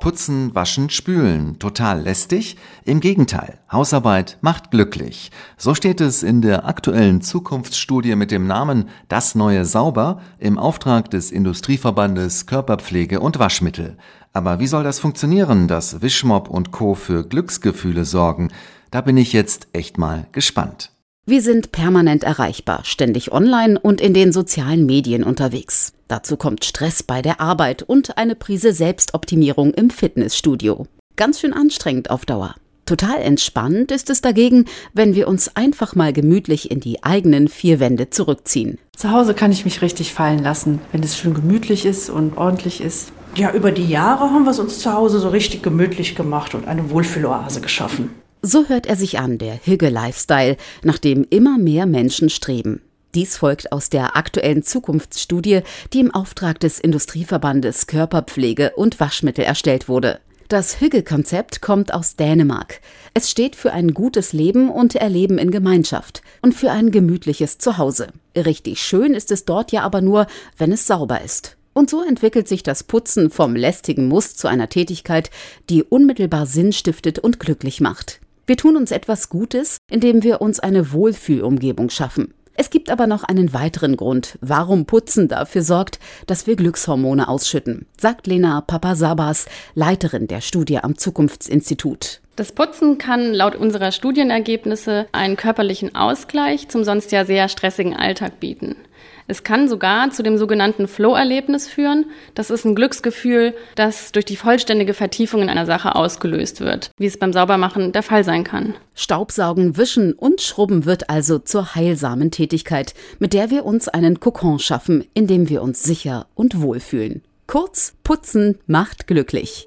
Putzen, waschen, spülen. Total lästig? Im Gegenteil. Hausarbeit macht glücklich. So steht es in der aktuellen Zukunftsstudie mit dem Namen Das neue Sauber im Auftrag des Industrieverbandes Körperpflege und Waschmittel. Aber wie soll das funktionieren, dass Wischmob und Co. für Glücksgefühle sorgen? Da bin ich jetzt echt mal gespannt. Wir sind permanent erreichbar, ständig online und in den sozialen Medien unterwegs. Dazu kommt Stress bei der Arbeit und eine Prise Selbstoptimierung im Fitnessstudio. Ganz schön anstrengend auf Dauer. Total entspannt ist es dagegen, wenn wir uns einfach mal gemütlich in die eigenen vier Wände zurückziehen. Zu Hause kann ich mich richtig fallen lassen, wenn es schön gemütlich ist und ordentlich ist. Ja, über die Jahre haben wir es uns zu Hause so richtig gemütlich gemacht und eine Wohlfühloase geschaffen. So hört er sich an, der Hügge-Lifestyle, nach dem immer mehr Menschen streben. Dies folgt aus der aktuellen Zukunftsstudie, die im Auftrag des Industrieverbandes Körperpflege und Waschmittel erstellt wurde. Das Hügge-Konzept kommt aus Dänemark. Es steht für ein gutes Leben und Erleben in Gemeinschaft und für ein gemütliches Zuhause. Richtig schön ist es dort ja aber nur, wenn es sauber ist. Und so entwickelt sich das Putzen vom lästigen Muss zu einer Tätigkeit, die unmittelbar Sinn stiftet und glücklich macht. Wir tun uns etwas Gutes, indem wir uns eine Wohlfühlumgebung schaffen. Es gibt aber noch einen weiteren Grund, warum Putzen dafür sorgt, dass wir Glückshormone ausschütten, sagt Lena Papasabas, Leiterin der Studie am Zukunftsinstitut. Das Putzen kann laut unserer Studienergebnisse einen körperlichen Ausgleich zum sonst ja sehr stressigen Alltag bieten. Es kann sogar zu dem sogenannten Flow-Erlebnis führen. Das ist ein Glücksgefühl, das durch die vollständige Vertiefung in einer Sache ausgelöst wird, wie es beim Saubermachen der Fall sein kann. Staubsaugen, Wischen und Schrubben wird also zur heilsamen Tätigkeit, mit der wir uns einen Kokon schaffen, in dem wir uns sicher und wohl fühlen. Kurz, putzen macht glücklich.